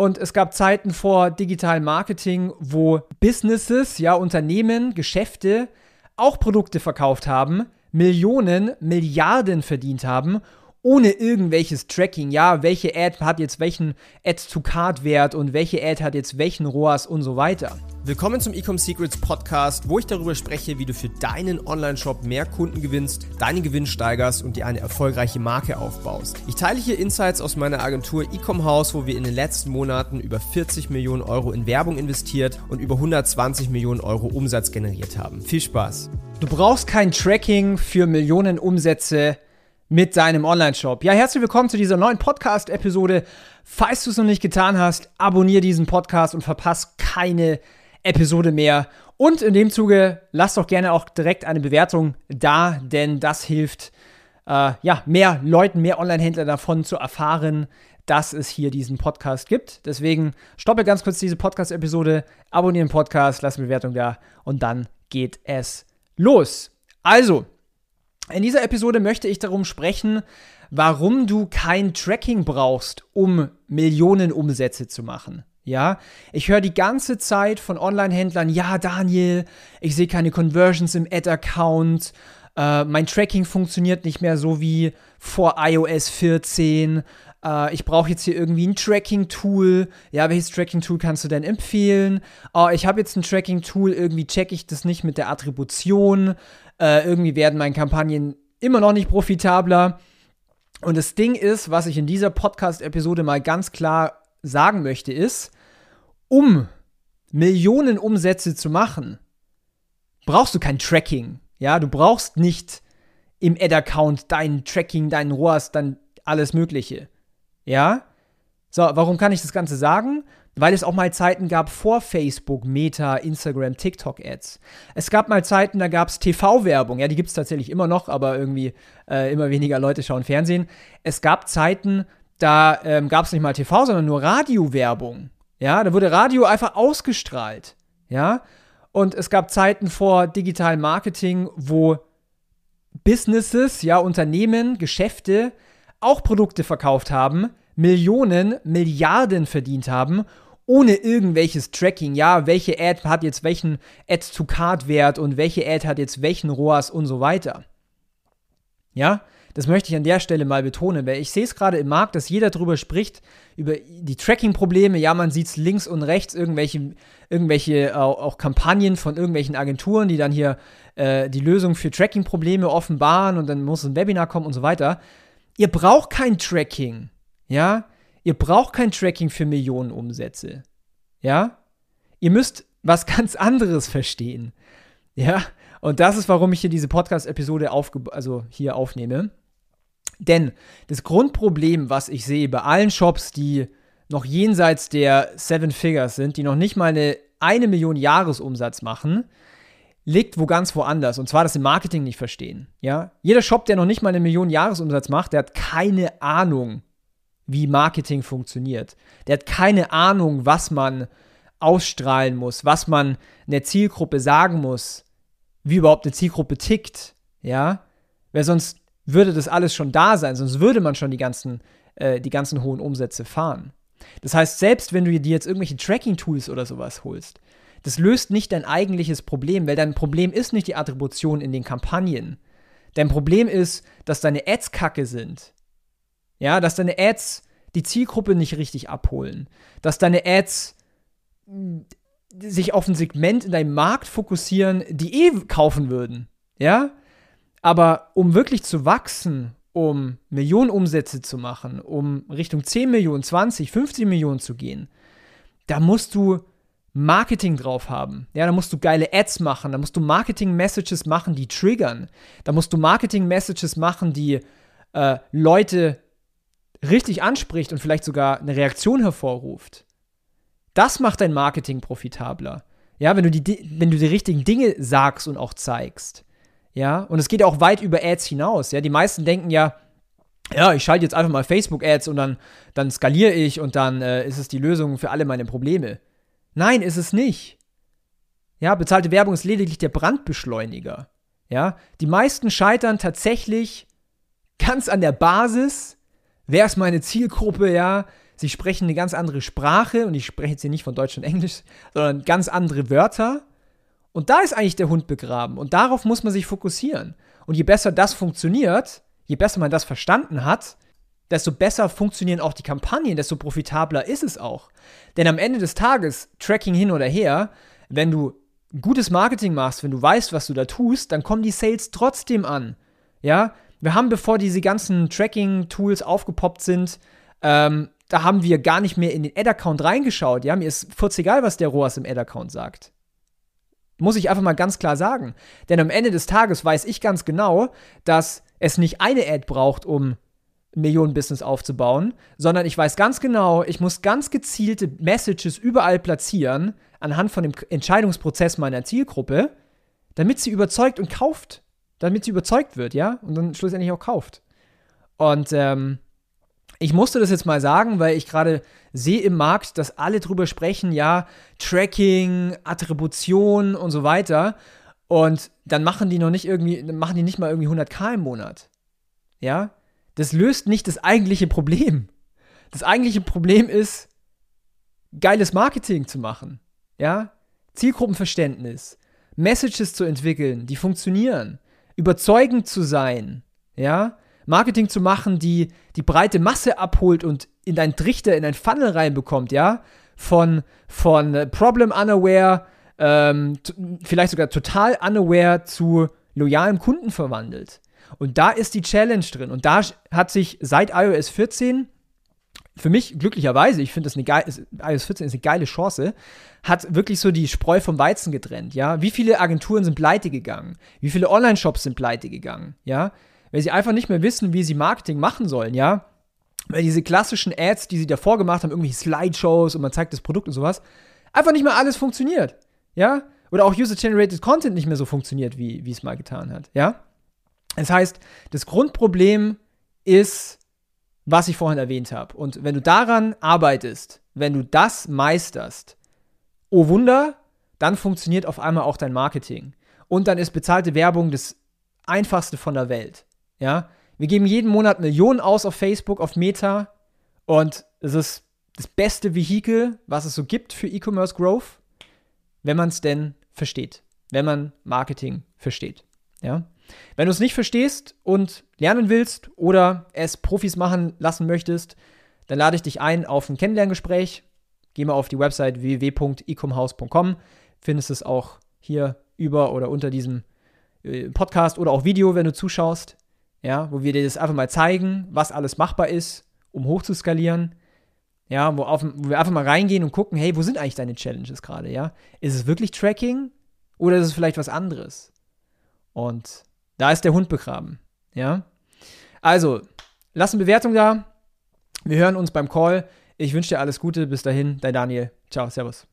Und es gab Zeiten vor digitalem Marketing, wo Businesses, ja, Unternehmen, Geschäfte auch Produkte verkauft haben, Millionen, Milliarden verdient haben ohne irgendwelches Tracking, ja, welche Ad hat jetzt welchen Add-to-Card-Wert und welche Ad hat jetzt welchen ROAS und so weiter. Willkommen zum Ecom Secrets Podcast, wo ich darüber spreche, wie du für deinen Online-Shop mehr Kunden gewinnst, deinen Gewinn steigerst und dir eine erfolgreiche Marke aufbaust. Ich teile hier Insights aus meiner Agentur Ecom House, wo wir in den letzten Monaten über 40 Millionen Euro in Werbung investiert und über 120 Millionen Euro Umsatz generiert haben. Viel Spaß! Du brauchst kein Tracking für Millionen Umsätze mit deinem Online-Shop. Ja, herzlich willkommen zu dieser neuen Podcast-Episode. Falls du es noch nicht getan hast, abonniere diesen Podcast und verpasse keine Episode mehr. Und in dem Zuge lass doch gerne auch direkt eine Bewertung da, denn das hilft, äh, ja, mehr Leuten, mehr Online-Händler davon zu erfahren, dass es hier diesen Podcast gibt. Deswegen stoppe ganz kurz diese Podcast-Episode, abonniere den Podcast, lass eine Bewertung da und dann geht es los. Also, in dieser Episode möchte ich darum sprechen, warum du kein Tracking brauchst, um Millionen Umsätze zu machen. Ja, ich höre die ganze Zeit von Online-Händlern, ja, Daniel, ich sehe keine Conversions im Ad-Account, äh, mein Tracking funktioniert nicht mehr so wie vor iOS 14, äh, ich brauche jetzt hier irgendwie ein Tracking-Tool. Ja, welches Tracking-Tool kannst du denn empfehlen? Oh, ich habe jetzt ein Tracking-Tool, irgendwie checke ich das nicht mit der Attribution. Äh, irgendwie werden meine Kampagnen immer noch nicht profitabler. Und das Ding ist, was ich in dieser Podcast-Episode mal ganz klar sagen möchte, ist, um Millionen Umsätze zu machen, brauchst du kein Tracking. Ja, du brauchst nicht im Ad-Account dein Tracking, deinen ROAS, dann alles Mögliche. Ja? So, warum kann ich das Ganze sagen? Weil es auch mal Zeiten gab vor Facebook, Meta, Instagram, TikTok-Ads. Es gab mal Zeiten, da gab es TV-Werbung. Ja, die gibt es tatsächlich immer noch, aber irgendwie äh, immer weniger Leute schauen Fernsehen. Es gab Zeiten, da ähm, gab es nicht mal TV, sondern nur Radiowerbung. Ja, da wurde Radio einfach ausgestrahlt. Ja, und es gab Zeiten vor digitalem Marketing, wo Businesses, ja, Unternehmen, Geschäfte auch Produkte verkauft haben, Millionen, Milliarden verdient haben, ohne irgendwelches Tracking. Ja, welche Ad hat jetzt welchen Add-to-Card-Wert und welche Ad hat jetzt welchen ROAS und so weiter. Ja, das möchte ich an der Stelle mal betonen, weil ich sehe es gerade im Markt, dass jeder darüber spricht, über die Tracking-Probleme. Ja, man sieht es links und rechts, irgendwelche, irgendwelche auch, auch, Kampagnen von irgendwelchen Agenturen, die dann hier äh, die Lösung für Tracking-Probleme offenbaren und dann muss ein Webinar kommen und so weiter. Ihr braucht kein Tracking. Ja? Ihr braucht kein Tracking für Millionen Umsätze. Ja? Ihr müsst was ganz anderes verstehen. Ja? Und das ist, warum ich hier diese Podcast-Episode also hier aufnehme. Denn das Grundproblem, was ich sehe bei allen Shops, die noch jenseits der Seven Figures sind, die noch nicht mal eine, eine Million Jahresumsatz machen, liegt wo ganz woanders. Und zwar das im Marketing nicht verstehen. Ja? Jeder Shop, der noch nicht mal eine Million Jahresumsatz macht, der hat keine Ahnung, wie Marketing funktioniert. Der hat keine Ahnung, was man ausstrahlen muss, was man der Zielgruppe sagen muss, wie überhaupt eine Zielgruppe tickt. Ja? Weil sonst würde das alles schon da sein, sonst würde man schon die ganzen, äh, die ganzen hohen Umsätze fahren. Das heißt, selbst wenn du dir jetzt irgendwelche Tracking-Tools oder sowas holst, das löst nicht dein eigentliches Problem, weil dein Problem ist nicht die Attribution in den Kampagnen. Dein Problem ist, dass deine Ads kacke sind. Ja, dass deine Ads die Zielgruppe nicht richtig abholen. Dass deine Ads sich auf ein Segment in deinem Markt fokussieren, die eh kaufen würden. Ja? Aber um wirklich zu wachsen, um Millionen Umsätze zu machen, um Richtung 10 Millionen, 20, 50 Millionen zu gehen, da musst du Marketing drauf haben. Ja, da musst du geile Ads machen, da musst du Marketing-Messages machen, die triggern. Da musst du Marketing-Messages machen, die äh, Leute richtig anspricht und vielleicht sogar eine Reaktion hervorruft. Das macht dein Marketing profitabler. Ja, wenn du die, wenn du die richtigen Dinge sagst und auch zeigst. Ja, und es geht auch weit über Ads hinaus. Ja, die meisten denken ja, ja, ich schalte jetzt einfach mal Facebook-Ads und dann, dann skaliere ich und dann äh, ist es die Lösung für alle meine Probleme. Nein, ist es nicht. Ja, bezahlte Werbung ist lediglich der Brandbeschleuniger. Ja, die meisten scheitern tatsächlich ganz an der Basis. Wer ist meine Zielgruppe? Ja, Sie sprechen eine ganz andere Sprache und ich spreche jetzt hier nicht von Deutsch und Englisch, sondern ganz andere Wörter. Und da ist eigentlich der Hund begraben und darauf muss man sich fokussieren. Und je besser das funktioniert, je besser man das verstanden hat, desto besser funktionieren auch die Kampagnen, desto profitabler ist es auch. Denn am Ende des Tages, Tracking hin oder her, wenn du gutes Marketing machst, wenn du weißt, was du da tust, dann kommen die Sales trotzdem an. Ja, wir haben, bevor diese ganzen Tracking-Tools aufgepoppt sind, ähm, da haben wir gar nicht mehr in den Ad-Account reingeschaut. Ja, mir ist kurz egal, was der ROAS im Ad-Account sagt. Muss ich einfach mal ganz klar sagen. Denn am Ende des Tages weiß ich ganz genau, dass es nicht eine Ad braucht, um ein Millionen-Business aufzubauen, sondern ich weiß ganz genau, ich muss ganz gezielte Messages überall platzieren, anhand von dem Entscheidungsprozess meiner Zielgruppe, damit sie überzeugt und kauft. Damit sie überzeugt wird, ja? Und dann schlussendlich auch kauft. Und ähm, ich musste das jetzt mal sagen, weil ich gerade sehe im Markt, dass alle drüber sprechen, ja, Tracking, Attribution und so weiter. Und dann machen die noch nicht irgendwie, machen die nicht mal irgendwie 100k im Monat. Ja? Das löst nicht das eigentliche Problem. Das eigentliche Problem ist, geiles Marketing zu machen. Ja? Zielgruppenverständnis, Messages zu entwickeln, die funktionieren, überzeugend zu sein, ja? Marketing zu machen, die die breite Masse abholt und in deinen Trichter, in dein Funnel reinbekommt, ja? Von, von äh, Problem Unaware, ähm, vielleicht sogar total unaware zu loyalem Kunden verwandelt. Und da ist die Challenge drin. Und da hat sich seit iOS 14 für mich glücklicherweise, ich finde das eine geile, iOS 14 ist eine geile Chance, hat wirklich so die Spreu vom Weizen getrennt, ja. Wie viele Agenturen sind pleite gegangen? Wie viele Online-Shops sind pleite gegangen, ja? Weil sie einfach nicht mehr wissen, wie sie Marketing machen sollen, ja. Weil diese klassischen Ads, die sie davor gemacht haben, irgendwelche Slideshows und man zeigt das Produkt und sowas, einfach nicht mehr alles funktioniert, ja. Oder auch User-Generated Content nicht mehr so funktioniert, wie, wie es mal getan hat, ja. Das heißt, das Grundproblem ist, was ich vorhin erwähnt habe. Und wenn du daran arbeitest, wenn du das meisterst, oh Wunder, dann funktioniert auf einmal auch dein Marketing. Und dann ist bezahlte Werbung das einfachste von der Welt. Ja? Wir geben jeden Monat Millionen aus auf Facebook, auf Meta. Und es ist das beste Vehikel, was es so gibt für E-Commerce Growth, wenn man es denn versteht. Wenn man Marketing versteht. Ja? Wenn du es nicht verstehst und lernen willst oder es Profis machen lassen möchtest, dann lade ich dich ein auf ein Kennenlerngespräch. Geh mal auf die Website www.ecomhouse.com, findest es auch hier über oder unter diesem äh, Podcast oder auch Video, wenn du zuschaust, ja, wo wir dir das einfach mal zeigen, was alles machbar ist, um hochzuskalieren. Ja, wo, auf, wo wir einfach mal reingehen und gucken, hey, wo sind eigentlich deine Challenges gerade, ja? Ist es wirklich Tracking oder ist es vielleicht was anderes? Und da ist der Hund begraben. Ja? Also, lass eine Bewertung da. Wir hören uns beim Call. Ich wünsche dir alles Gute. Bis dahin, dein Daniel. Ciao, Servus.